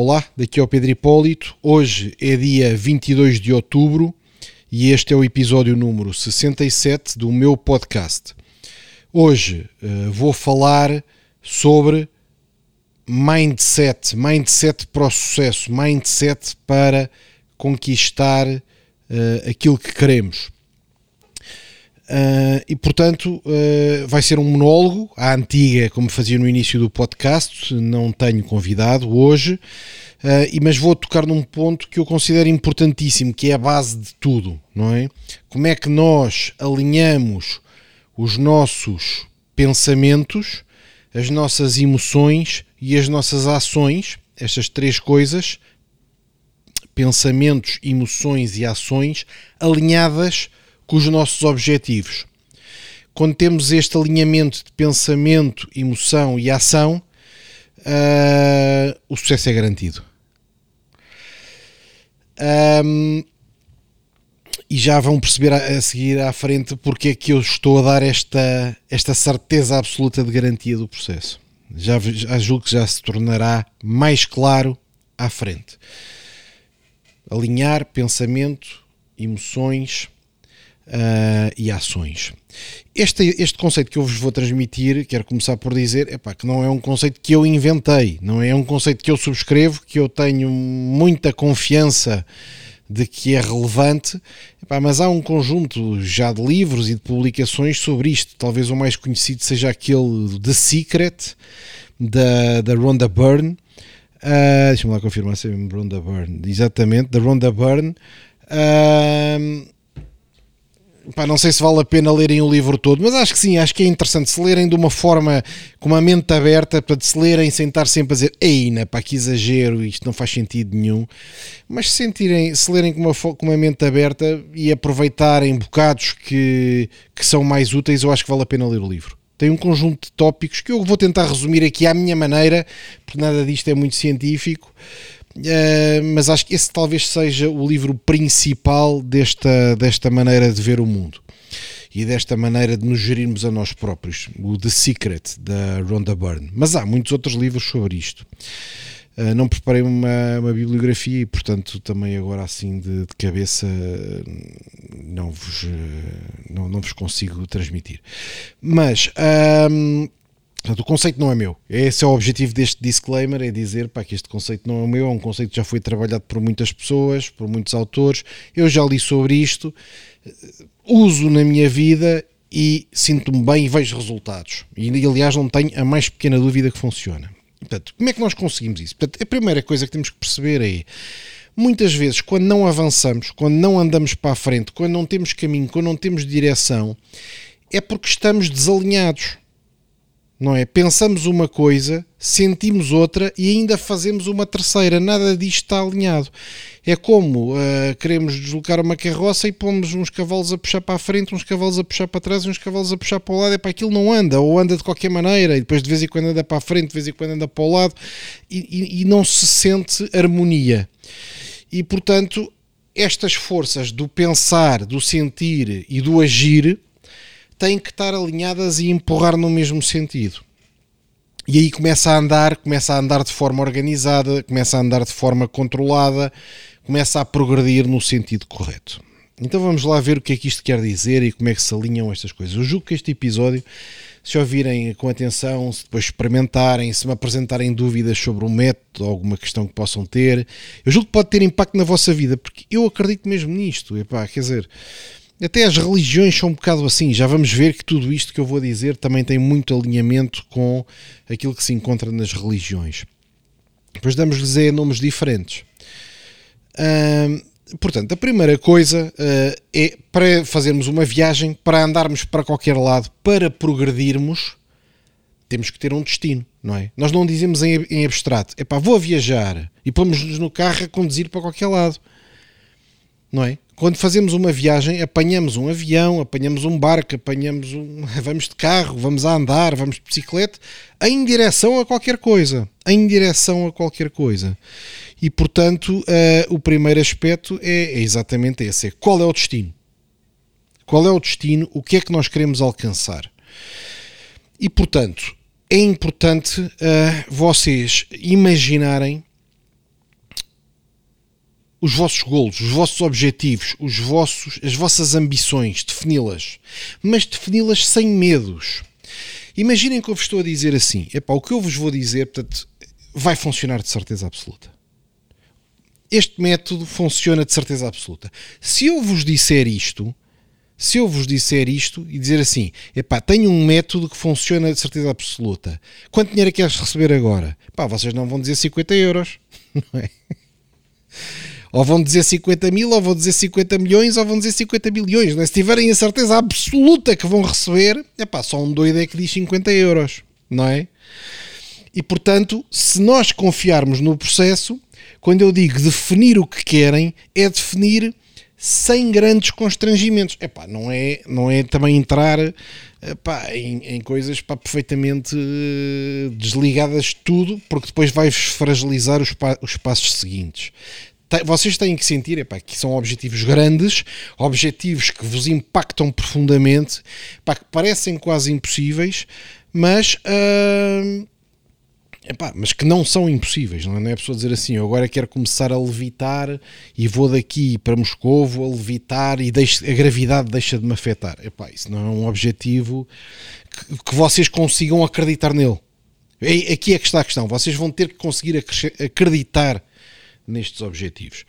Olá, daqui é o Pedro Hipólito. Hoje é dia 22 de outubro e este é o episódio número 67 do meu podcast. Hoje uh, vou falar sobre mindset, mindset para o sucesso, mindset para conquistar uh, aquilo que queremos. Uh, e portanto uh, vai ser um monólogo à antiga, como fazia no início do podcast. Não tenho convidado hoje, uh, mas vou tocar num ponto que eu considero importantíssimo, que é a base de tudo, não é? Como é que nós alinhamos os nossos pensamentos, as nossas emoções e as nossas ações, estas três coisas, pensamentos, emoções e ações, alinhadas com os nossos objetivos. Quando temos este alinhamento de pensamento, emoção e ação, uh, o sucesso é garantido. Um, e já vão perceber a, seguir à frente porque é que eu estou a dar esta, esta certeza absoluta de garantia do processo. Já, já julgo que já se tornará mais claro à frente. Alinhar pensamento, emoções, uh, e ações. Este, este conceito que eu vos vou transmitir, quero começar por dizer, epá, que não é um conceito que eu inventei, não é um conceito que eu subscrevo, que eu tenho muita confiança de que é relevante, epá, mas há um conjunto já de livros e de publicações sobre isto. Talvez o mais conhecido seja aquele The Secret, da, da Rhonda Byrne. Uh, Deixa-me lá confirmar se é Rhonda Byrne. Exatamente, da Rhonda Byrne. Uh, Pá, não sei se vale a pena lerem o livro todo, mas acho que sim, acho que é interessante se lerem de uma forma com uma mente aberta, para se lerem sem estar sempre a dizer ei, pá, que exagero, isto não faz sentido nenhum, mas se, sentirem, se lerem com uma, com uma mente aberta e aproveitarem bocados que, que são mais úteis, eu acho que vale a pena ler o livro. Tem um conjunto de tópicos que eu vou tentar resumir aqui à minha maneira, porque nada disto é muito científico. Uh, mas acho que esse talvez seja o livro principal desta, desta maneira de ver o mundo e desta maneira de nos gerirmos a nós próprios, o The Secret da Rhonda Byrne. Mas há muitos outros livros sobre isto. Uh, não preparei uma, uma, bibliografia e, portanto, também agora assim de, de cabeça não vos, não, não vos consigo transmitir. Mas Portanto, o conceito não é meu. Esse é o objetivo deste disclaimer, é dizer pá, que este conceito não é meu, é um conceito que já foi trabalhado por muitas pessoas, por muitos autores. Eu já li sobre isto, uso na minha vida e sinto-me bem e vejo resultados. E aliás não tenho a mais pequena dúvida que funciona. Portanto, como é que nós conseguimos isso? Portanto, a primeira coisa que temos que perceber é muitas vezes, quando não avançamos, quando não andamos para a frente, quando não temos caminho, quando não temos direção, é porque estamos desalinhados não é? Pensamos uma coisa, sentimos outra e ainda fazemos uma terceira. Nada disto está alinhado. É como uh, queremos deslocar uma carroça e pomos uns cavalos a puxar para a frente, uns cavalos a puxar para trás e uns cavalos a puxar para o lado. É para aquilo não anda, ou anda de qualquer maneira, e depois de vez em quando anda para a frente, de vez em quando anda para o lado, e, e, e não se sente harmonia. E portanto, estas forças do pensar, do sentir e do agir têm que estar alinhadas e empurrar no mesmo sentido. E aí começa a andar, começa a andar de forma organizada, começa a andar de forma controlada, começa a progredir no sentido correto. Então vamos lá ver o que é que isto quer dizer e como é que se alinham estas coisas. Eu julgo que este episódio, se ouvirem com atenção, se depois experimentarem, se me apresentarem dúvidas sobre o método, alguma questão que possam ter, eu julgo que pode ter impacto na vossa vida, porque eu acredito mesmo nisto. Epá, quer dizer, até as religiões são um bocado assim. Já vamos ver que tudo isto que eu vou dizer também tem muito alinhamento com aquilo que se encontra nas religiões. Depois damos-lhes nomes diferentes. portanto, a primeira coisa uh, é para fazermos uma viagem, para andarmos para qualquer lado, para progredirmos, temos que ter um destino, não é? Nós não dizemos em, em abstrato, é pá, vou viajar e pomos-nos no carro a conduzir para qualquer lado, não é? quando fazemos uma viagem, apanhamos um avião, apanhamos um barco, apanhamos um. vamos de carro, vamos a andar, vamos de bicicleta, em direção a qualquer coisa. Em direção a qualquer coisa. E portanto, uh, o primeiro aspecto é, é exatamente esse: é qual é o destino? Qual é o destino? O que é que nós queremos alcançar? E portanto, é importante uh, vocês imaginarem os vossos golos, os vossos objetivos, os vossos, as vossas ambições, defini-las, mas defini-las sem medos. Imaginem que eu vos estou a dizer assim: epá, o que eu vos vou dizer, portanto, vai funcionar de certeza absoluta. Este método funciona de certeza absoluta. Se eu vos disser isto, se eu vos disser isto e dizer assim, epá, tenho um método que funciona de certeza absoluta, quanto dinheiro é que queres receber agora? Pá, vocês não vão dizer 50 euros, não é? Ou vão dizer 50 mil, ou vão dizer 50 milhões, ou vão dizer 50 bilhões. Não é? Se tiverem a certeza absoluta que vão receber, é pá, só um doido é que diz 50 euros, não é? E portanto, se nós confiarmos no processo, quando eu digo definir o que querem, é definir sem grandes constrangimentos. Epá, não, é, não é também entrar epá, em, em coisas epá, perfeitamente uh, desligadas de tudo, porque depois vais fragilizar os, pa os passos seguintes. Vocês têm que sentir epá, que são objetivos grandes, objetivos que vos impactam profundamente, epá, que parecem quase impossíveis, mas uh, Epá, mas que não são impossíveis, não é? Não é pessoa dizer assim, eu agora quero começar a levitar e vou daqui para Moscovo a levitar e deixo, a gravidade deixa de me afetar. Epá, isso não é um objetivo que, que vocês consigam acreditar nele. É, aqui é que está a questão. Vocês vão ter que conseguir acreditar nestes objetivos.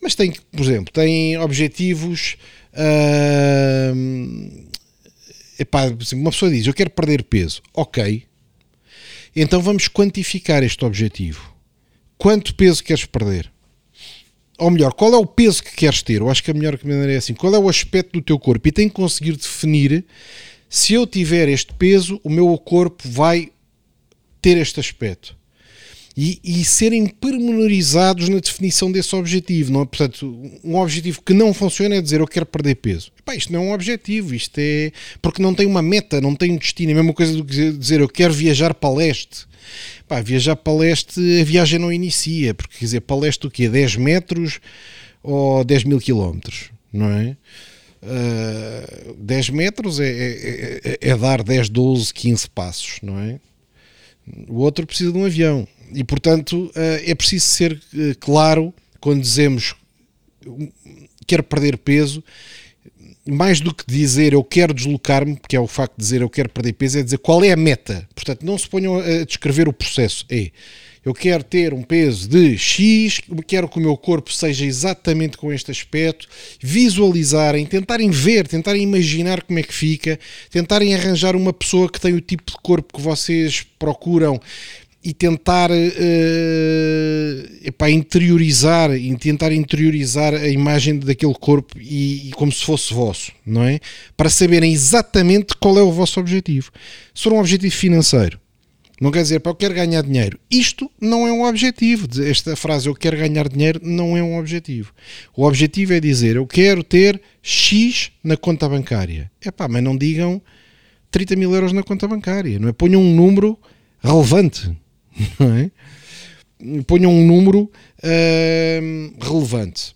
Mas tem, por exemplo, tem objetivos. Uh, epá, uma pessoa diz: Eu quero perder peso. Ok, então vamos quantificar este objetivo. Quanto peso queres perder? Ou melhor, qual é o peso que queres ter? Eu acho que a melhor maneira é assim: qual é o aspecto do teu corpo? E tem que conseguir definir se eu tiver este peso, o meu corpo vai ter este aspecto e, e, serem pormenorizados na definição desse objetivo. Não é? Portanto, um objetivo que não funciona é dizer eu quero perder peso. Epá, isto não é um objetivo, isto é porque não tem uma meta, não tem um destino. É a mesma coisa do que dizer eu quero viajar para leste. Epá, viajar para leste, a viagem não inicia, porque quer dizer, para leste o quê? 10 metros ou 10 mil quilómetros, não é? Uh, 10 metros é, é, é, é dar 10, 12, 15 passos, não é? O outro precisa de um avião e portanto eh, é preciso ser eh, claro quando dizemos quero perder peso, mais do que dizer eu quero deslocar-me, que é o facto de dizer eu quero perder peso, é dizer qual é a meta. Portanto, não se ponham a descrever o processo. É eu quero ter um peso de X, quero que o meu corpo seja exatamente com este aspecto, visualizarem, tentarem ver, tentarem imaginar como é que fica, tentarem arranjar uma pessoa que tem o tipo de corpo que vocês procuram e tentar uh, epá, interiorizar e tentar interiorizar a imagem daquele corpo e, e, como se fosse vosso, não é? Para saberem exatamente qual é o vosso objetivo. Se for um objetivo financeiro, não quer dizer para eu quero ganhar dinheiro. Isto não é um objetivo. Esta frase eu quero ganhar dinheiro não é um objetivo. O objetivo é dizer eu quero ter X na conta bancária. É mas não digam 30 mil euros na conta bancária, não é? Ponham um número relevante não é? Ponham um número uh, relevante.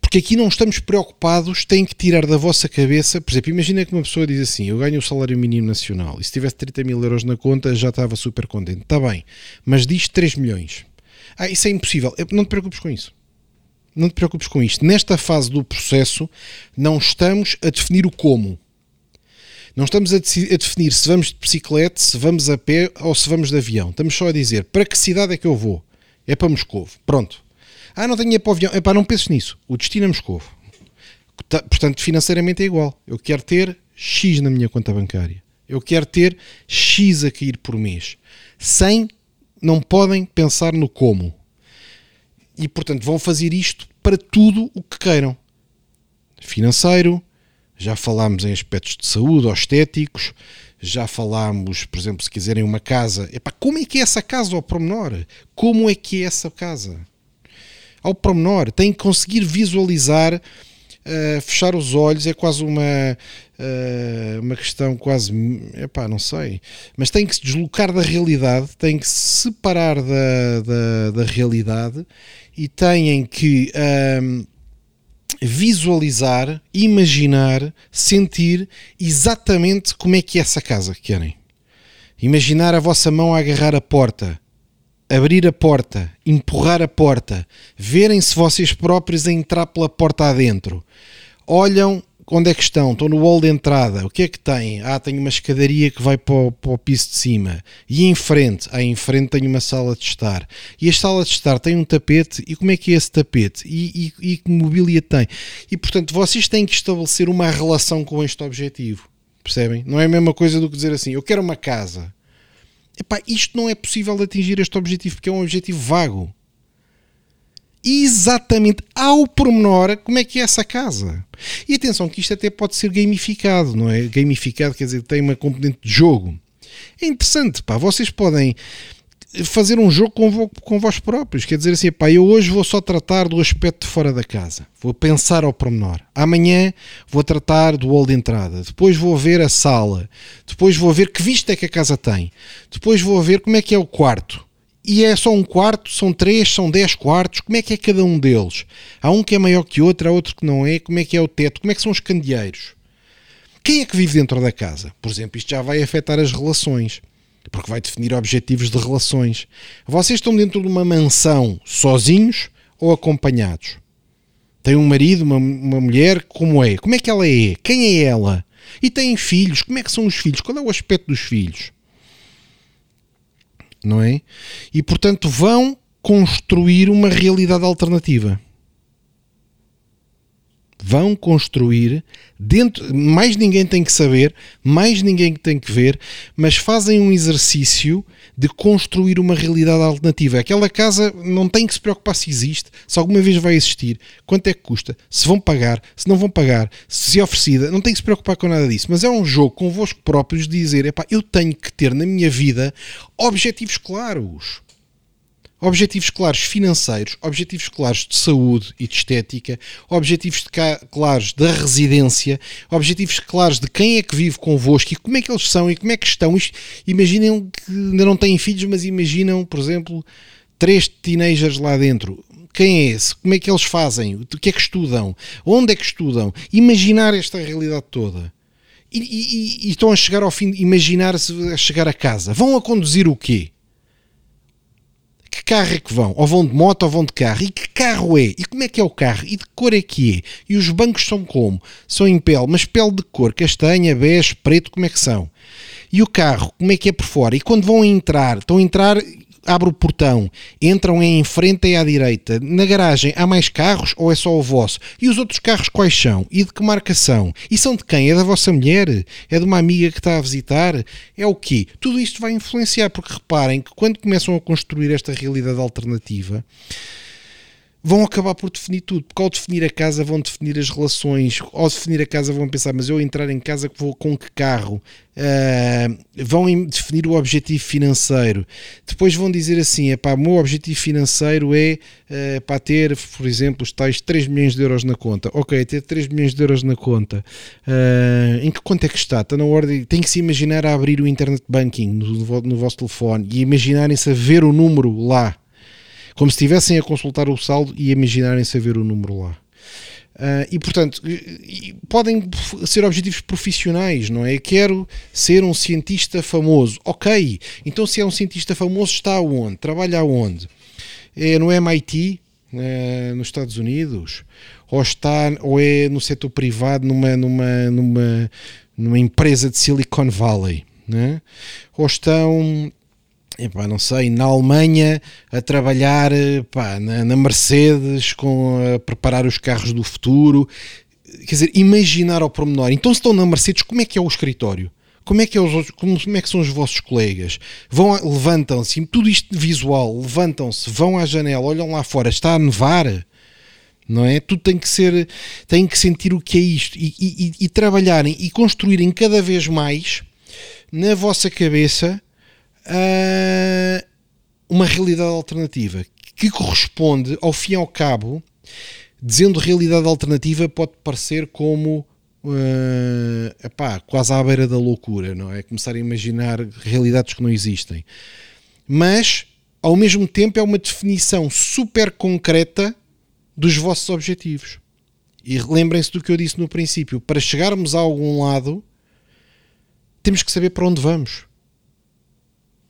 Porque aqui não estamos preocupados, têm que tirar da vossa cabeça. Por exemplo, imagina que uma pessoa diz assim: Eu ganho o salário mínimo nacional e se tivesse 30 mil euros na conta já estava super contente. Está bem, mas diz 3 milhões. Ah, isso é impossível. Não te preocupes com isso. Não te preocupes com isto. Nesta fase do processo, não estamos a definir o como. Não estamos a, a, definir se vamos de bicicleta, se vamos a pé ou se vamos de avião. Estamos só a dizer para que cidade é que eu vou. É para Moscou. Pronto. Ah, não tenho ir para o avião. Epá, não penses nisso. O destino é Moscou. Portanto, financeiramente é igual. Eu quero ter X na minha conta bancária. Eu quero ter X a cair por mês. Sem, não podem pensar no como. E, portanto, vão fazer isto para tudo o que queiram. Financeiro, já falámos em aspectos de saúde ou estéticos, já falámos, por exemplo, se quiserem uma casa, epá, como é que é essa casa ao promenor? Como é que é essa casa? Ao promenor, tem que conseguir visualizar, uh, fechar os olhos, é quase uma, uh, uma questão quase, epá, não sei, mas tem que se deslocar da realidade, tem que se separar da, da, da realidade e têm que... Uh, visualizar, imaginar, sentir exatamente como é que é essa casa que querem. Imaginar a vossa mão a agarrar a porta. abrir a porta, empurrar a porta, verem se vocês próprios a entrar pela porta adentro, olham onde é que estão? Estão no hall de entrada. O que é que têm? Ah, tenho uma escadaria que vai para o, para o piso de cima. E em frente? Ah, em frente tenho uma sala de estar. E a sala de estar tem um tapete. E como é que é esse tapete? E, e, e que mobília tem? E portanto, vocês têm que estabelecer uma relação com este objetivo. Percebem? Não é a mesma coisa do que dizer assim: eu quero uma casa. Epá, isto não é possível atingir este objetivo porque é um objetivo vago exatamente ao pormenor como é que é essa casa. E atenção que isto até pode ser gamificado, não é? Gamificado quer dizer tem uma componente de jogo. É interessante, pá, vocês podem fazer um jogo com, com vós próprios, quer dizer assim, pá, eu hoje vou só tratar do aspecto de fora da casa, vou pensar ao pormenor. Amanhã vou tratar do hall de entrada, depois vou ver a sala, depois vou ver que vista é que a casa tem, depois vou ver como é que é o quarto, e é só um quarto, são três, são dez quartos, como é que é cada um deles? Há um que é maior que outro, há outro que não é, como é que é o teto, como é que são os candeeiros? Quem é que vive dentro da casa? Por exemplo, isto já vai afetar as relações, porque vai definir objetivos de relações. Vocês estão dentro de uma mansão sozinhos ou acompanhados? Tem um marido, uma, uma mulher, como é? Como é que ela é? Quem é ela? E têm filhos, como é que são os filhos? Qual é o aspecto dos filhos? Não é? E portanto vão construir uma realidade alternativa. Vão construir dentro, mais ninguém tem que saber, mais ninguém tem que ver, mas fazem um exercício de construir uma realidade alternativa. Aquela casa não tem que se preocupar se existe, se alguma vez vai existir, quanto é que custa, se vão pagar, se não vão pagar, se é oferecida, não tem que se preocupar com nada disso. Mas é um jogo convosco próprios de dizer: epá, eu tenho que ter na minha vida objetivos claros objetivos claros financeiros, objetivos claros de saúde e de estética, objetivos claros da residência, objetivos claros de quem é que vive convosco e como é que eles são e como é que estão. Imaginem que ainda não têm filhos, mas imaginam, por exemplo, três teenagers lá dentro. Quem é esse? Como é que eles fazem? O que é que estudam? Onde é que estudam? Imaginar esta realidade toda. E, e, e estão a chegar ao fim, imaginar-se a chegar a casa. Vão a conduzir o quê? Que carro é que vão? Ou vão de moto ou vão de carro? E que carro é? E como é que é o carro? E de cor é que é? E os bancos são como? São em pele, mas pele de cor, castanha, bege, preto, como é que são? E o carro, como é que é por fora? E quando vão entrar, estão a entrar abre o portão, entram em frente e à direita. Na garagem há mais carros ou é só o vosso? E os outros carros quais são? E de que marca são? E são de quem? É da vossa mulher? É de uma amiga que está a visitar? É o quê? Tudo isto vai influenciar, porque reparem que quando começam a construir esta realidade alternativa, vão acabar por definir tudo, porque ao definir a casa vão definir as relações, ao definir a casa vão pensar, mas eu entrar em casa vou com que carro? Uh, vão definir o objetivo financeiro. Depois vão dizer assim, o meu objetivo financeiro é uh, para ter, por exemplo, os tais 3 milhões de euros na conta. Ok, ter 3 milhões de euros na conta. Uh, em que conta é que está? Está na ordem, tem que se imaginar a abrir o internet banking no, no vosso telefone e imaginarem-se a ver o número lá como se estivessem a consultar o saldo e imaginarem-se a ver o número lá. Uh, e portanto, podem ser objetivos profissionais, não é? Quero ser um cientista famoso. Ok, então se é um cientista famoso, está onde? Trabalha onde? É no MIT, uh, nos Estados Unidos? Ou, está, ou é no setor privado, numa, numa, numa, numa empresa de Silicon Valley? Né? Ou estão epá, não sei, na Alemanha a trabalhar epá, na, na, Mercedes, com, a preparar os carros do futuro. Quer dizer, imaginar ao pormenor. Então, se estão na Mercedes, como é que é o escritório? Como é que, é os, como, como é que são os vossos colegas? Vão, levantam-se, tudo isto visual, levantam-se, vão à janela, olham lá fora, está a nevar não é? Tudo tem que ser, tem que sentir o que é isto e, e, e, trabalharem e construírem cada vez mais na vossa cabeça uh, uma realidade alternativa que corresponde, ao fim e ao cabo, dizendo realidade alternativa, pode parecer como uh, epá, quase à beira da loucura, não é? Começar a imaginar realidades que não existem. Mas, ao mesmo tempo, é uma definição super concreta dos vossos objetivos. E lembrem-se do que eu disse no princípio: para chegarmos a algum lado, temos que saber para onde vamos.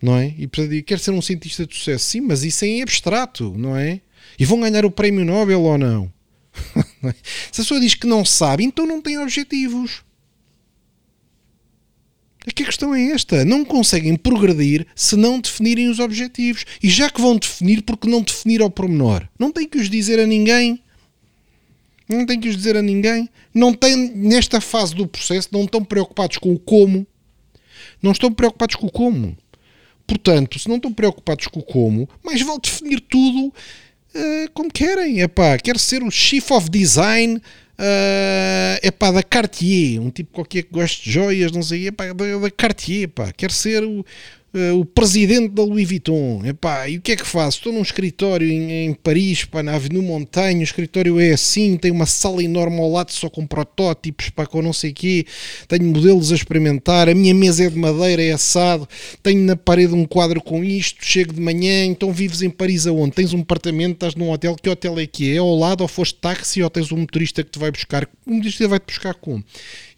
Não é? E quer ser um cientista de sucesso, sim, mas isso é em abstrato, não é? E vão ganhar o prémio Nobel ou não? Se a pessoa diz que não sabe, então não tem objetivos. É que a questão é esta: não conseguem progredir se não definirem os objetivos. E já que vão definir, porque não definir ao pormenor? Não tem que os dizer a ninguém. Não tem que os dizer a ninguém. Não tem, nesta fase do processo, não estão preocupados com o como. Não estão preocupados com o como. Portanto, se não estão preocupados com o como, mais vale definir tudo uh, como querem. Epá, quer ser o Chief of Design uh, epá, da Cartier, um tipo qualquer que goste de joias, não sei, epá, da, da Cartier, epá, quer ser o, Uh, o presidente da Louis Vuitton, epá, e o que é que faço? Estou num escritório em, em Paris, pá, na Avenue Montanha, o escritório é assim, tem uma sala enorme ao lado só com protótipos, pá, com não sei o quê, tenho modelos a experimentar, a minha mesa é de madeira, é assado, tenho na parede um quadro com isto, chego de manhã, então vives em Paris aonde? Tens um apartamento, estás num hotel, que hotel é que é? É ao lado ou foste táxi ou tens um motorista que te vai buscar? O motorista vai-te buscar como?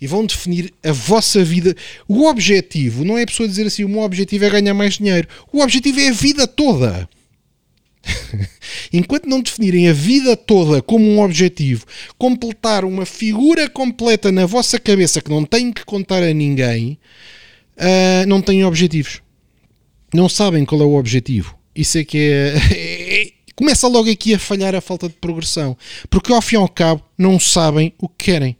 e vão definir a vossa vida. O objetivo não é a pessoa dizer assim: o meu objetivo é ganhar mais dinheiro. O objetivo é a vida toda. Enquanto não definirem a vida toda como um objetivo, completar uma figura completa na vossa cabeça que não têm que contar a ninguém, uh, não têm objetivos. Não sabem qual é o objetivo. Isso é que é, Começa logo aqui a falhar a falta de progressão. Porque ao fim e ao cabo não sabem o que querem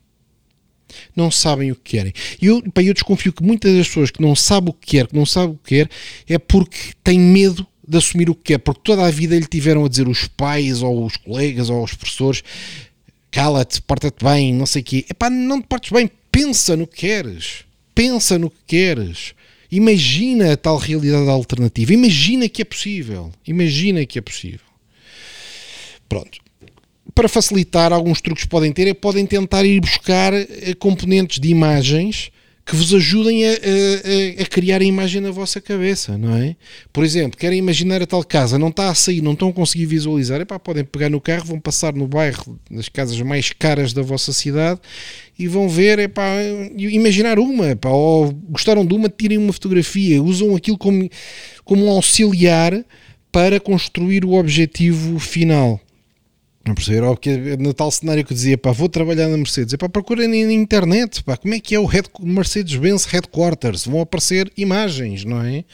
não sabem o que querem. E eu, eu desconfio que muitas das pessoas que não sabem o que quer, que não sabem o que quer, é porque têm medo de assumir o que quer, porque toda a vida lhe tiveram a dizer os pais, ou os colegas, ou os professores, cala-te, porta-te bem, não sei o quê. Epá, não te portes bem, pensa no que queres. Pensa no que queres. Imagina a tal realidade alternativa. Imagina que é possível. Imagina que é possível. Pronto para facilitar, alguns truques podem ter é podem tentar ir buscar eh, componentes de imagens que vos ajudem a, a, a, criar a imagem na vossa cabeça, não é? Por exemplo, querem imaginar a tal casa, não está a sair, não estão a conseguir visualizar, epá, podem pegar no carro, vão passar no bairro das casas mais caras da vossa cidade e vão ver, epá, imaginar uma, epá, ou gostaram de uma, tirem uma fotografia, usam aquilo como, como um auxiliar para construir o objetivo final. Não perceber, ou que no tal cenário que dizia, pá, vou trabalhar na Mercedes, é para procurem na internet, pá, como é que é o Mercedes-Benz Headquarters, vão aparecer imagens, não é?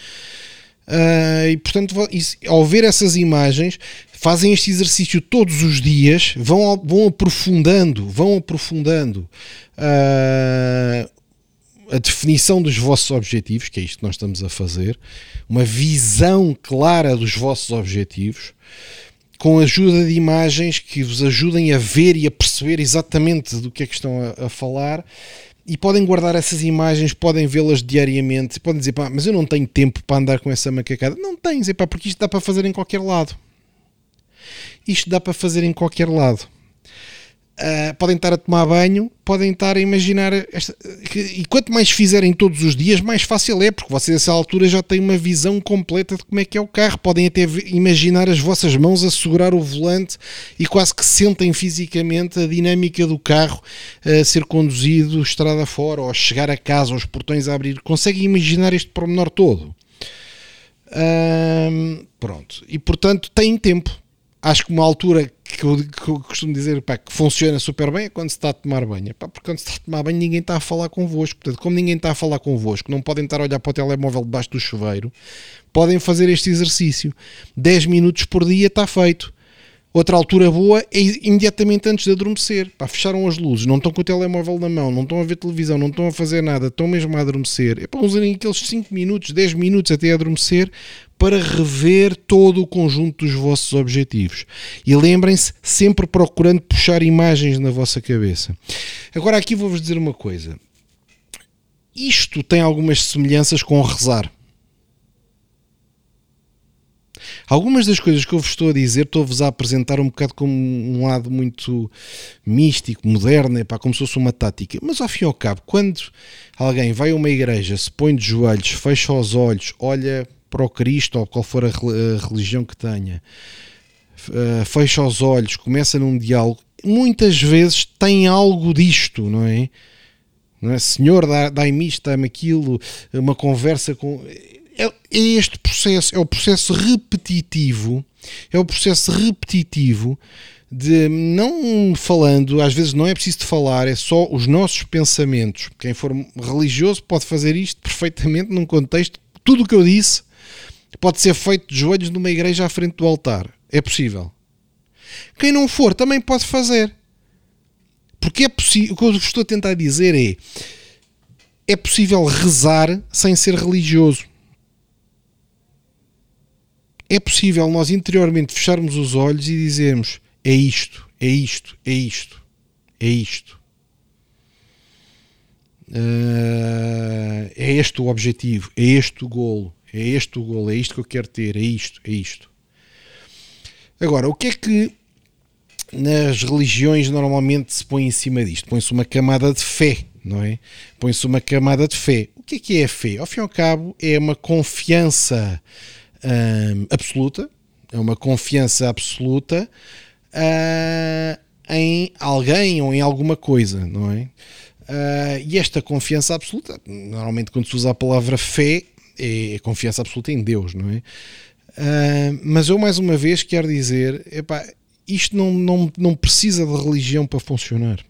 Uh, e portanto, ao ver essas imagens, fazem este exercício todos os dias, vão, vão aprofundando, vão aprofundando uh, a definição dos vossos objetivos, que é isto que nós estamos a fazer, uma visão clara dos vossos objetivos com ajuda de imagens que vos ajudem a ver e a perceber exatamente do que é que estão a, a falar e podem guardar essas imagens, podem vê-las diariamente, podem dizer, pá, mas eu não tenho tempo para andar com essa macacada. Não tens, é pá, porque isto dá para fazer em qualquer lado. Isto dá para fazer em qualquer lado. Uh, podem estar a tomar banho, podem estar a imaginar. Esta, e quanto mais fizerem todos os dias, mais fácil é, porque vocês, a essa altura, já têm uma visão completa de como é que é o carro. Podem até imaginar as vossas mãos a segurar o volante e quase que sentem fisicamente a dinâmica do carro a ser conduzido estrada fora, ou a chegar a casa, os portões a abrir. Conseguem imaginar este pormenor todo. Uh, pronto. E portanto, têm tempo acho que uma altura que eu, que eu costumo dizer pá, que funciona super bem é quando se está a tomar banho. Pá, porque quando se está a tomar banho ninguém está a falar convosco. Portanto, como ninguém está a falar convosco, não podem estar a olhar para o telemóvel debaixo do chuveiro, podem fazer este exercício. 10 minutos por dia está feito. Outra altura boa é imediatamente antes de adormecer. Pá, fecharam as luzes, não estão com o telemóvel na mão, não estão a ver televisão, não estão a fazer nada, estão mesmo a adormecer. É para usarem aqueles 5 minutos, 10 minutos até adormecer para rever todo o conjunto dos vossos objetivos. E lembrem-se, sempre procurando puxar imagens na vossa cabeça. Agora, aqui vou-vos dizer uma coisa. Isto tem algumas semelhanças com rezar. Algumas das coisas que eu vos estou a dizer, estou-vos a apresentar um bocado como um lado muito místico, moderno, pá, como se fosse uma tática. Mas ao fim e ao cabo, quando alguém vai a uma igreja, se põe de joelhos, fecha os olhos, olha para o Cristo ou qual for a religião que tenha, eh, fecha os olhos, começa num diálogo, muitas vezes tem algo disto, não é? Não é? Senhor, dá-me isto, dá-me aquilo, uma conversa com. É, é este processo, é o processo repetitivo, é o processo repetitivo de não falando, às vezes não é preciso falar, é só os nossos pensamentos. Quem for religioso pode fazer isto perfeitamente num contexto. Tudo o que eu disse pode ser feito de joelhos numa igreja à frente do altar. É possível. Quem não for também pode fazer. Porque é possível. O que eu estou a tentar dizer é. É possível rezar sem ser religioso. É possível nós interiormente fecharmos os olhos e dizermos: é isto, é isto, é isto, é isto. Uh, é este o objetivo, é este o golo, é este o golo, é isto que eu quero ter, é isto, é isto. Agora, o que é que nas religiões normalmente se põe em cima disto? Põe-se uma camada de fé, não é? Põe-se uma camada de fé. O que é que é a fé? Ao fim e ao cabo, é uma confiança hum, absoluta, é uma confiança absoluta uh, em alguém ou em alguma coisa, não é? Uh, e esta confiança absoluta, normalmente quando se usa a palavra fé, é confiança absoluta em Deus, não é? Uh, mas eu mais uma vez quero dizer, epá, isto não, não, não precisa de religião para funcionar.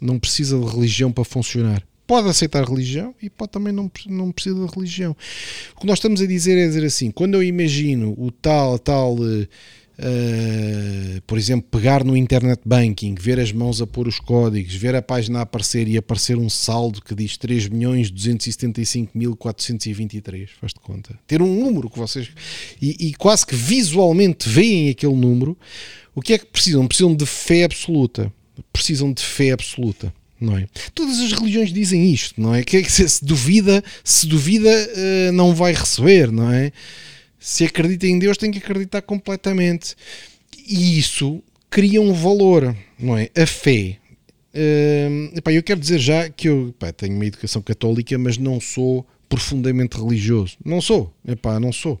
Não precisa de religião para funcionar. Pode aceitar religião e pode também não, não precisa de religião. O que nós estamos a dizer é dizer assim: quando eu imagino o tal, tal uh, por exemplo, pegar no internet banking, ver as mãos a pôr os códigos, ver a página a aparecer e aparecer um saldo que diz 3 milhões 275.423, faz de conta. Ter um número que vocês. E, e, quase que visualmente veem aquele número, o que é que precisam? Precisam de fé absoluta. Precisam de fé absoluta. Não é? Todas as religiões dizem isto, não é? Que, é que se duvida, se duvida, uh, não vai receber, não é? Se acredita em Deus, tem que acreditar completamente. E isso cria um valor, não é? A fé. Uh, epá, eu quero dizer já que eu epá, tenho uma educação católica, mas não sou profundamente religioso. Não sou. Epá, não sou.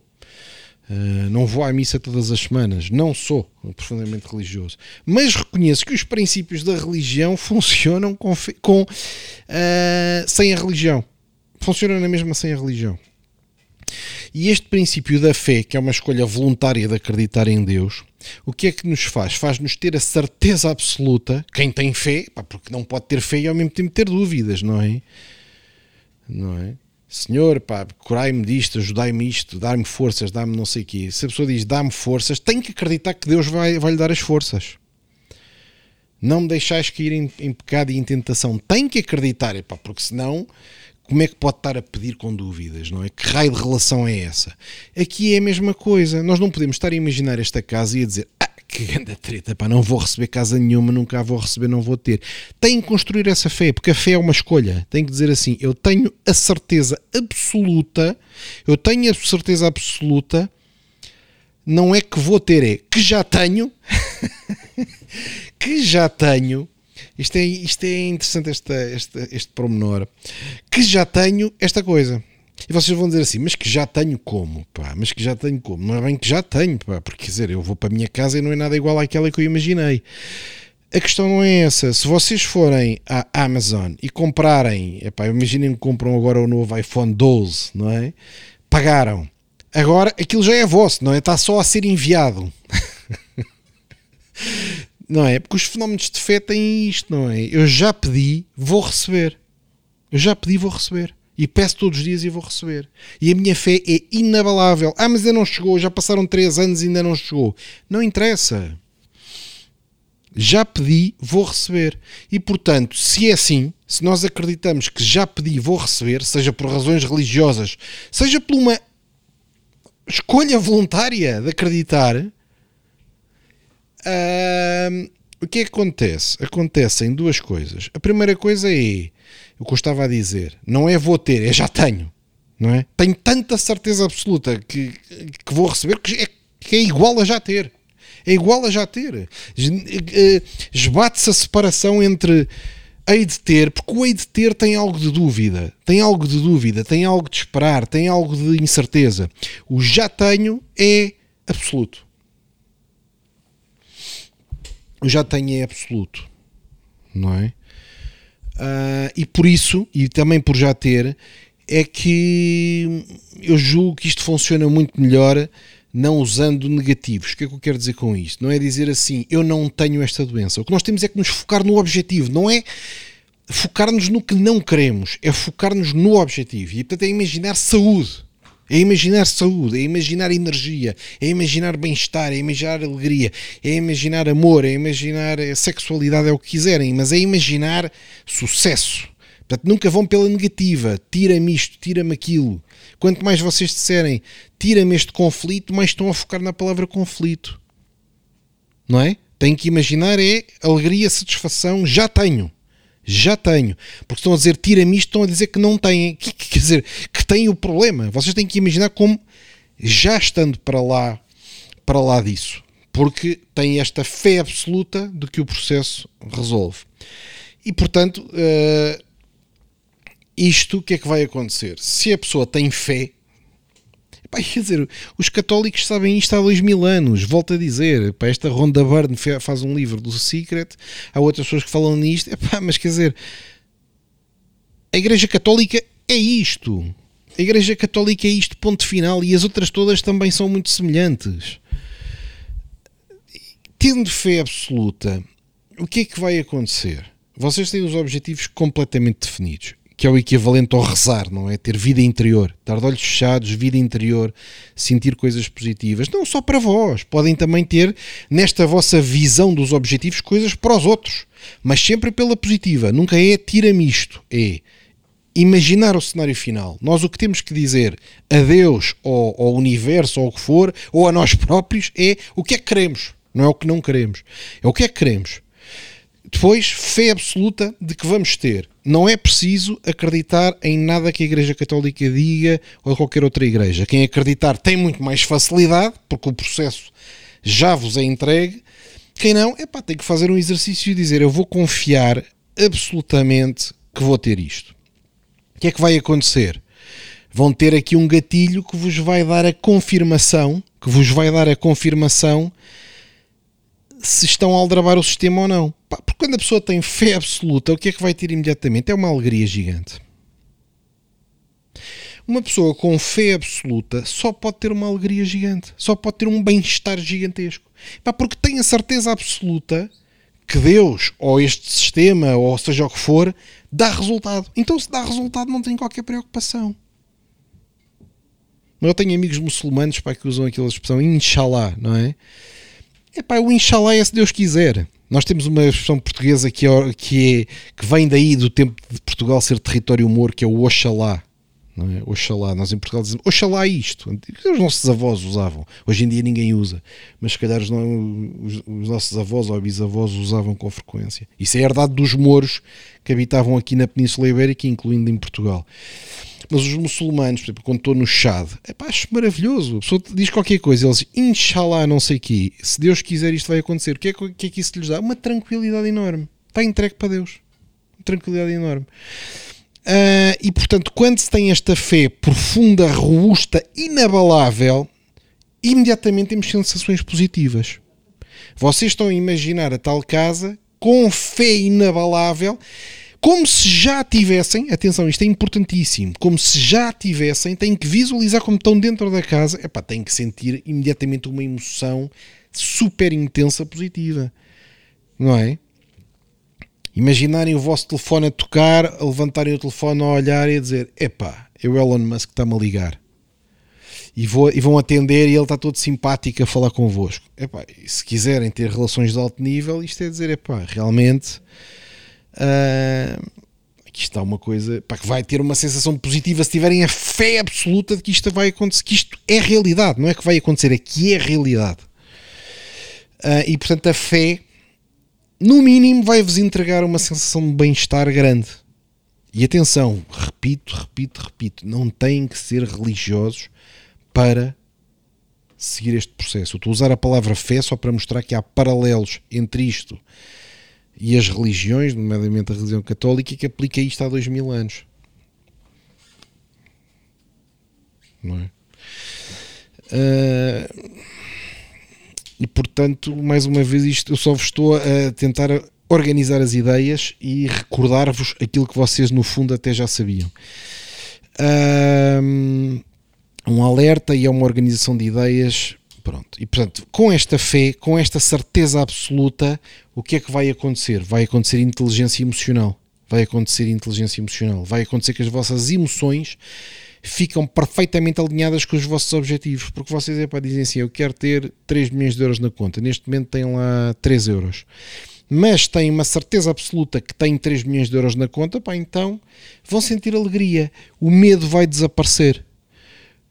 Uh, não vou à missa todas as semanas. Não sou profundamente religioso. Mas reconheço que os princípios da religião funcionam com, com uh, sem a religião. Funcionam na mesma sem a religião. E este princípio da fé, que é uma escolha voluntária de acreditar em Deus, o que é que nos faz? Faz-nos ter a certeza absoluta, quem tem fé, pá, porque não pode ter fé e ao mesmo tempo ter dúvidas, não é? Não é? Senhor, pá, curai-me disto, ajudai-me isto, dar-me forças, dá-me não sei o quê. Se a pessoa diz dá-me forças, tem que acreditar que Deus vai, vai lhe dar as forças. Não me deixais cair em, em pecado e em tentação. Tem que acreditar, epá, porque senão como é que pode estar a pedir com dúvidas, não é? Que raio de relação é essa? Aqui é a mesma coisa. Nós não podemos estar a imaginar esta casa e a dizer que grande treta, pá, não vou receber casa nenhuma, nunca a vou receber, não vou ter. Tem que construir essa fé, porque a fé é uma escolha. Tem que dizer assim: eu tenho a certeza absoluta, eu tenho a certeza absoluta, não é que vou ter, é que já tenho, que já tenho isto é, isto é interessante, esta, este promenor. Que já tenho esta coisa. E vocês vão dizer assim, mas que já tenho como? Pá, mas que já tenho como? Não é bem que já tenho, pá, porque quer dizer, eu vou para a minha casa e não é nada igual àquela que eu imaginei. A questão não é essa. Se vocês forem à Amazon e comprarem, epá, imaginem que compram agora o novo iPhone 12, não é? Pagaram. Agora aquilo já é vosso, não é? Está só a ser enviado. Não é? Porque os fenómenos de fé têm isto, não é? Eu já pedi, vou receber. Eu já pedi, vou receber. E peço todos os dias e vou receber. E a minha fé é inabalável. Ah, mas ainda não chegou, já passaram 3 anos e ainda não chegou. Não interessa. Já pedi, vou receber. E portanto, se é assim, se nós acreditamos que já pedi, vou receber, seja por razões religiosas, seja por uma escolha voluntária de acreditar, o que é que acontece? Acontecem duas coisas. A primeira coisa é o que eu estava a dizer: não é vou ter, é já tenho. Não é? Tenho tanta certeza absoluta que, que vou receber que é, que é igual a já ter. É igual a já ter. Eh, esbate-se a separação entre hei de ter, porque o hei de ter tem algo de dúvida, tem algo de dúvida, tem algo de esperar, tem algo de incerteza. O já tenho é absoluto já tenho é absoluto, não é? Uh, e por isso, e também por já ter, é que eu julgo que isto funciona muito melhor não usando negativos. O que é que eu quero dizer com isto? Não é dizer assim, eu não tenho esta doença. O que nós temos é que nos focar no objetivo, não é focar-nos no que não queremos, é focar-nos no objetivo. E portanto é imaginar saúde. É imaginar saúde, é imaginar energia, é imaginar bem-estar, é imaginar alegria, é imaginar amor, é imaginar sexualidade, é o que quiserem, mas é imaginar sucesso. Portanto, nunca vão pela negativa, tira-me isto, tira-me aquilo. Quanto mais vocês disserem, tira-me este conflito, mais estão a focar na palavra conflito. Não é? Tem que imaginar é alegria, satisfação, já tenho. Já tenho. Porque estão a dizer tira-me isto, estão a dizer que não têm. Que, que, quer dizer, que têm o problema. Vocês têm que imaginar como já estando para lá, para lá disso. Porque têm esta fé absoluta de que o processo resolve. E portanto, uh, isto o que é que vai acontecer? Se a pessoa tem fé, Pá, quer dizer, os católicos sabem isto há dois mil anos, volto a dizer. Pá, esta Ronda Byrne faz um livro do Secret, há outras pessoas que falam nisto, Epá, mas quer dizer, a Igreja Católica é isto. A Igreja Católica é isto, ponto final, e as outras todas também são muito semelhantes. Tendo fé absoluta, o que é que vai acontecer? Vocês têm os objetivos completamente definidos que é o equivalente ao rezar, não é? Ter vida interior, estar de olhos fechados, vida interior, sentir coisas positivas. Não só para vós, podem também ter nesta vossa visão dos objetivos coisas para os outros, mas sempre pela positiva. Nunca é tira-me isto, é imaginar o cenário final. Nós o que temos que dizer a Deus ou ao universo ou o que for, ou a nós próprios, é o que é que queremos, não é o que não queremos. É o que é que queremos. Depois, fé absoluta de que vamos ter. Não é preciso acreditar em nada que a Igreja Católica diga ou qualquer outra igreja. Quem acreditar tem muito mais facilidade, porque o processo já vos é entregue. Quem não, é pá, tem que fazer um exercício e dizer: eu vou confiar absolutamente que vou ter isto. O que é que vai acontecer? Vão ter aqui um gatilho que vos vai dar a confirmação, que vos vai dar a confirmação se estão a aldrabar o sistema ou não. Porque quando a pessoa tem fé absoluta, o que é que vai ter imediatamente? É uma alegria gigante. Uma pessoa com fé absoluta só pode ter uma alegria gigante, só pode ter um bem-estar gigantesco. Porque tem a certeza absoluta que Deus, ou este sistema, ou seja o que for, dá resultado. Então, se dá resultado, não tem qualquer preocupação. Eu tenho amigos muçulmanos para que usam aquela expressão inshallah, não é? É pá, o Inshallah é se Deus quiser. Nós temos uma expressão portuguesa que, é, que, é, que vem daí do tempo de Portugal ser território humor, que é o Oxalá. Não é? Oxalá. Nós em Portugal dizemos Oxalá isto. Os nossos avós usavam. Hoje em dia ninguém usa. Mas se calhar os, os, os nossos avós ou bisavós usavam com frequência. Isso é herdade dos mouros que habitavam aqui na Península Ibérica, incluindo em Portugal. Mas os muçulmanos, por exemplo, quando estou no Chad, acho maravilhoso. A pessoa diz qualquer coisa, eles, inshallah, não sei o quê, se Deus quiser isto vai acontecer. O que é que, é que isso lhes dá? Uma tranquilidade enorme. Está entregue para Deus. Uma tranquilidade enorme. Uh, e portanto, quando se tem esta fé profunda, robusta, inabalável, imediatamente temos sensações positivas. Vocês estão a imaginar a tal casa com fé inabalável como se já tivessem, atenção, isto é importantíssimo, como se já tivessem, têm que visualizar como estão dentro da casa, epá, têm que sentir imediatamente uma emoção super intensa positiva, não é? Imaginarem o vosso telefone a tocar, a levantarem o telefone a olhar e a dizer: Epá, é o Elon Musk que está-me a ligar. E, vou, e, vão atender e ele está todo simpático a falar convosco. Epá, se quiserem ter relações de alto nível, isto é dizer: Epá, realmente Uh, aqui está uma coisa para que vai ter uma sensação positiva se tiverem a fé absoluta de que isto vai acontecer, que isto é realidade, não é que vai acontecer, é que é realidade. Uh, e portanto, a fé, no mínimo, vai-vos entregar uma sensação de bem-estar grande. E atenção, repito, repito, repito, não têm que ser religiosos para seguir este processo. Eu estou a usar a palavra fé só para mostrar que há paralelos entre isto e as religiões, nomeadamente a religião católica, que aplica isto há dois mil anos. Não é? Uh, e portanto, mais uma vez, isto eu só vos estou a tentar organizar as ideias e recordar-vos aquilo que vocês no fundo até já sabiam. um, alerta e é uma organização de ideias. Pronto. E portanto, com esta fé, com esta certeza absoluta, o que é que vai acontecer? Vai acontecer inteligência emocional. Vai acontecer inteligência emocional. Vai acontecer que as vossas emoções ficam perfeitamente alinhadas com os vossos objetivos. Porque vocês é, dizem assim: Eu quero ter 3 milhões de euros na conta. Neste momento têm lá 3 euros. Mas têm uma certeza absoluta que têm 3 milhões de euros na conta, pá, então vão sentir alegria. O medo vai desaparecer.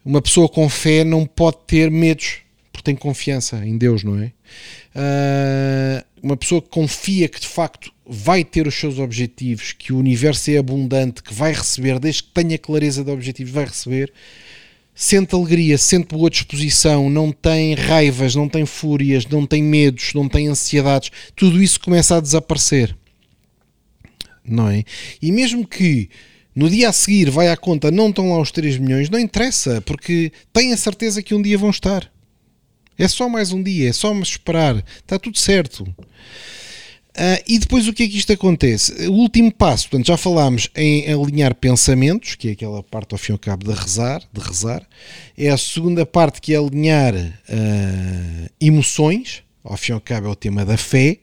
Uma pessoa com fé não pode ter medos, porque tem confiança em Deus, não é? Uh, uma pessoa que confia que de facto vai ter os seus objetivos, que o universo é abundante, que vai receber, desde que tenha clareza de objetivos, vai receber, sente alegria, sente boa disposição, não tem raivas, não tem fúrias, não tem medos, não tem ansiedades, tudo isso começa a desaparecer. Não é? E mesmo que no dia a seguir vai à conta, não estão lá os 3 milhões, não interessa, porque tem a certeza que um dia vão estar. É só mais um dia, é só me esperar, está tudo certo. Uh, e depois o que é que isto acontece? O último passo, portanto, já falámos em alinhar pensamentos, que é aquela parte ao fim e ao cabo de rezar, de rezar. É a segunda parte que é alinhar uh, emoções, ao fim e ao cabo é o tema da fé,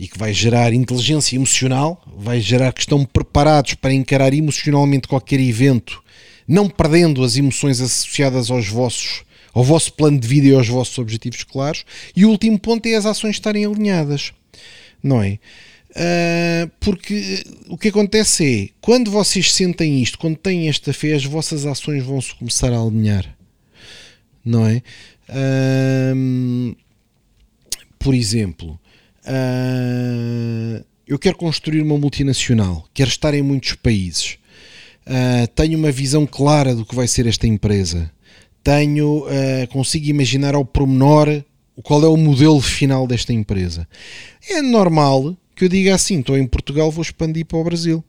e que vai gerar inteligência emocional, vai gerar que estão preparados para encarar emocionalmente qualquer evento, não perdendo as emoções associadas aos vossos ao vosso plano de vida e aos vossos objetivos claros. E o último ponto é as ações estarem alinhadas não é? Uh, porque o que acontece é quando vocês sentem isto, quando têm esta fé, as vossas ações vão se começar a alinhar, não é? Uh, por exemplo, uh, eu quero construir uma multinacional, quero estar em muitos países, tenho uma visão clara do que vai ser esta empresa, tenho, consigo imaginar ao pormenor qual é o modelo final desta empresa. É normal que eu diga assim: estou em Portugal, vou expandir para o Brasil.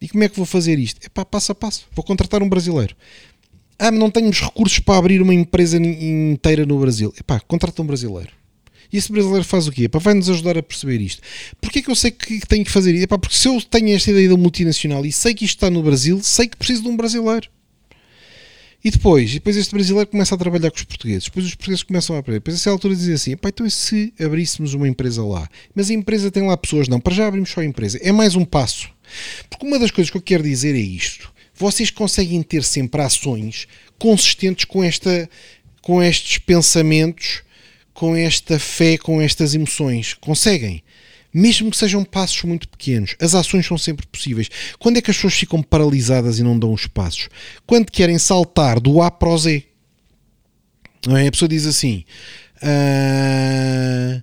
E como é que vou fazer isto? É pá, passo a passo. Vou contratar um brasileiro. Ah, não tenho os recursos para abrir uma empresa inteira no Brasil. É pá, contrata um brasileiro. E esse brasileiro faz o quê? Epá, vai nos ajudar a perceber isto. Porquê que eu sei que tenho que fazer isto? Epá, porque se eu tenho esta ideia da multinacional e sei que isto está no Brasil, sei que preciso de um brasileiro. E depois, e depois este brasileiro começa a trabalhar com os portugueses, depois os portugueses começam a aprender. Depois, a essa altura, dizem assim: então e se abríssemos uma empresa lá? Mas a empresa tem lá pessoas? Não, para já abrimos só a empresa. É mais um passo. Porque uma das coisas que eu quero dizer é isto: vocês conseguem ter sempre ações consistentes com, esta, com estes pensamentos, com esta fé, com estas emoções. Conseguem mesmo que sejam passos muito pequenos, as ações são sempre possíveis. Quando é que as pessoas ficam paralisadas e não dão os passos? Quando querem saltar do A para o Z. Não é? A pessoa diz assim: ah,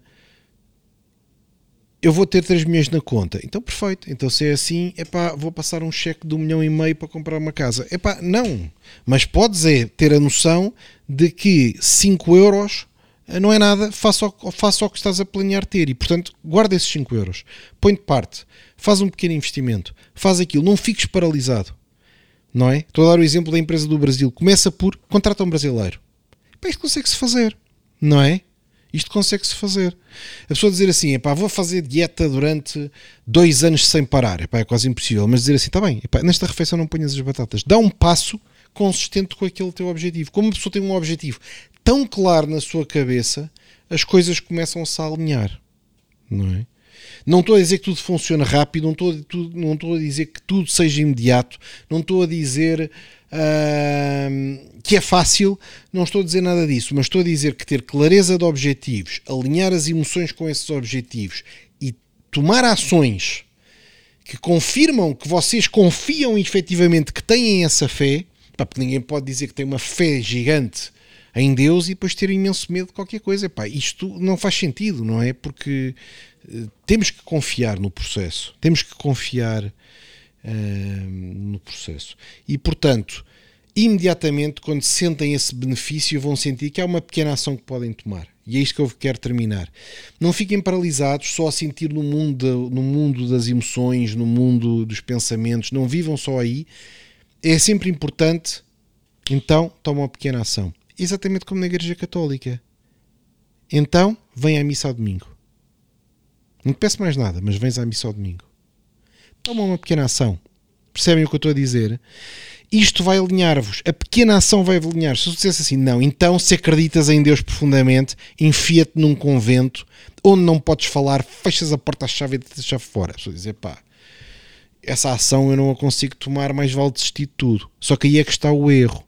Eu vou ter 3 milhões na conta. Então, perfeito. Então, se é assim, epá, vou passar um cheque de um milhão e meio para comprar uma casa. Epá, não. Mas podes é ter a noção de que 5 euros não é nada, faça o, que estás a planear ter. E, portanto, guarda esses 5 euros, põe de parte, faz um pequeno investimento, faz aquilo, não fiques paralisado, não é? Estou a dar o exemplo da empresa do Brasil, começa por contrata um brasileiro. Pá, isto consegue-se fazer, não é? Isto consegue-se fazer. A pessoa dizer assim, epá, vou fazer dieta durante dois anos sem parar, epá, é quase impossível, mas dizer assim, está bem, epá, nesta refeição não ponhas as batatas, dá um passo consistente com aquele teu objetivo. Como uma pessoa tem um objetivo tão claro na sua cabeça, as coisas começam-se a alinhar. Não é? Não estou a dizer que tudo funciona rápido, não estou, não estou a dizer que tudo seja imediato, não estou a dizer uh, que é fácil, não estou a dizer nada disso, mas estou a dizer que ter clareza de objetivos, alinhar as emoções com esses objetivos e tomar ações que confirmam que vocês confiam efetivamente que têm essa fé, porque ninguém pode dizer que tem uma fé gigante em Deus e depois ter imenso medo de qualquer coisa. Epá, isto não faz sentido, não é? Porque uh, temos que confiar no processo, temos que confiar uh, no processo. E portanto, imediatamente, quando sentem esse benefício, vão sentir que há uma pequena ação que podem tomar. E é isto que eu quero terminar. Não fiquem paralisados só a sentir no mundo, no mundo das emoções, no mundo dos pensamentos. Não vivam só aí. É sempre importante, então, toma uma pequena ação exatamente como na Igreja Católica. Então, vem à missa ao domingo. Não te peço mais nada, mas vens à missa ao domingo. Toma uma pequena ação. Percebem o que eu estou a dizer? Isto vai alinhar-vos. A pequena ação vai alinhar. Se tu dissesse assim, não, então se acreditas em Deus profundamente, enfia-te num convento onde não podes falar, fechas a porta à chave e te chave fora. A pessoa dizer, pá, essa ação eu não a consigo tomar, mais vale desistir de tudo. Só que aí é que está o erro.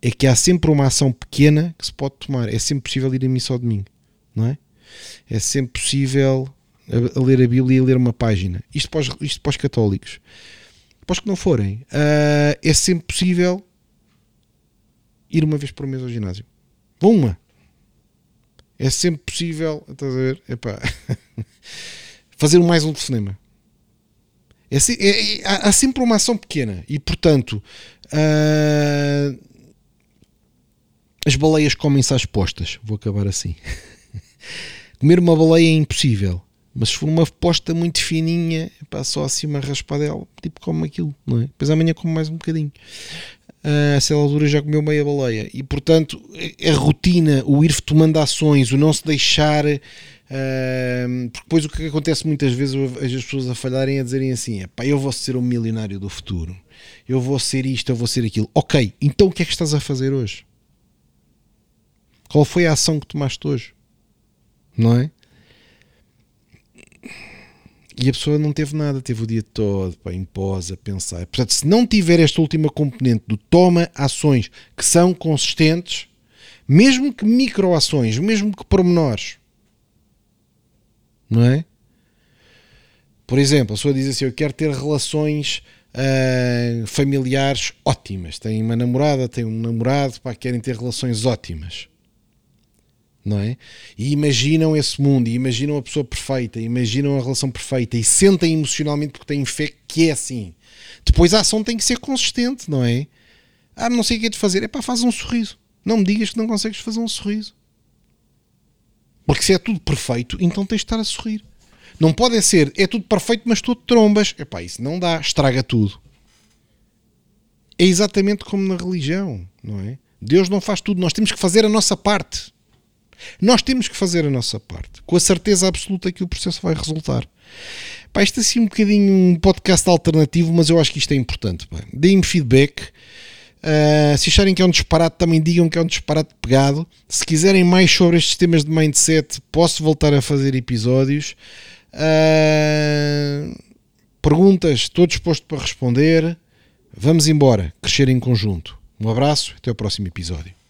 É que há sempre uma ação pequena que se pode tomar. É sempre possível ir a missa ao domingo, não é? É sempre possível a, a ler a Bíblia e a ler uma página. Isto para os, isto para os católicos. Para os que não forem, uh, é sempre possível ir uma vez por mês ao ginásio. Vou uma. É sempre possível, estás a ver? Epá. fazer mais um cinema. É, é, é, há sempre uma ação pequena e, portanto, uh, as baleias comem-se às postas. Vou acabar assim. Comer uma baleia é impossível. Mas se for uma posta muito fininha, pá, só assim uma raspadela, tipo come aquilo, não é? Depois amanhã como mais um bocadinho. Uh, a certa altura já comeu meia baleia. E portanto, a rotina, o ir tomando ações, o não se deixar. Uh, porque depois o que acontece muitas vezes as pessoas a falharem a dizerem assim: pá, eu vou ser o milionário do futuro, eu vou ser isto, eu vou ser aquilo. Ok, então o que é que estás a fazer hoje? Qual foi a ação que tomaste hoje? Não é? E a pessoa não teve nada, teve o dia todo pá, em pós a pensar. Portanto, se não tiver esta última componente do toma ações que são consistentes, mesmo que microações, mesmo que pormenores, não é? Por exemplo, a pessoa diz assim: Eu quero ter relações uh, familiares ótimas. Tem uma namorada, tem um namorado, pá, querem ter relações ótimas não é? E imaginam esse mundo, e imaginam a pessoa perfeita, imaginam a relação perfeita e sentem emocionalmente porque têm fé que é assim. Depois a ação tem que ser consistente, não é? Ah, não sei o que é de fazer. É pá, faz um sorriso. Não me digas que não consegues fazer um sorriso. Porque se é tudo perfeito, então tens de estar a sorrir. Não pode ser, é tudo perfeito, mas tu trombas. É pá, isso não dá, estraga tudo. É exatamente como na religião, não é? Deus não faz tudo, nós temos que fazer a nossa parte. Nós temos que fazer a nossa parte, com a certeza absoluta que o processo vai resultar. Pá, isto é assim um bocadinho um podcast alternativo, mas eu acho que isto é importante. Deem-me feedback. Uh, se acharem que é um disparate, também digam que é um disparate pegado. Se quiserem mais sobre estes temas de mindset, posso voltar a fazer episódios. Uh, perguntas, estou disposto para responder. Vamos embora, crescer em conjunto. Um abraço, até o próximo episódio.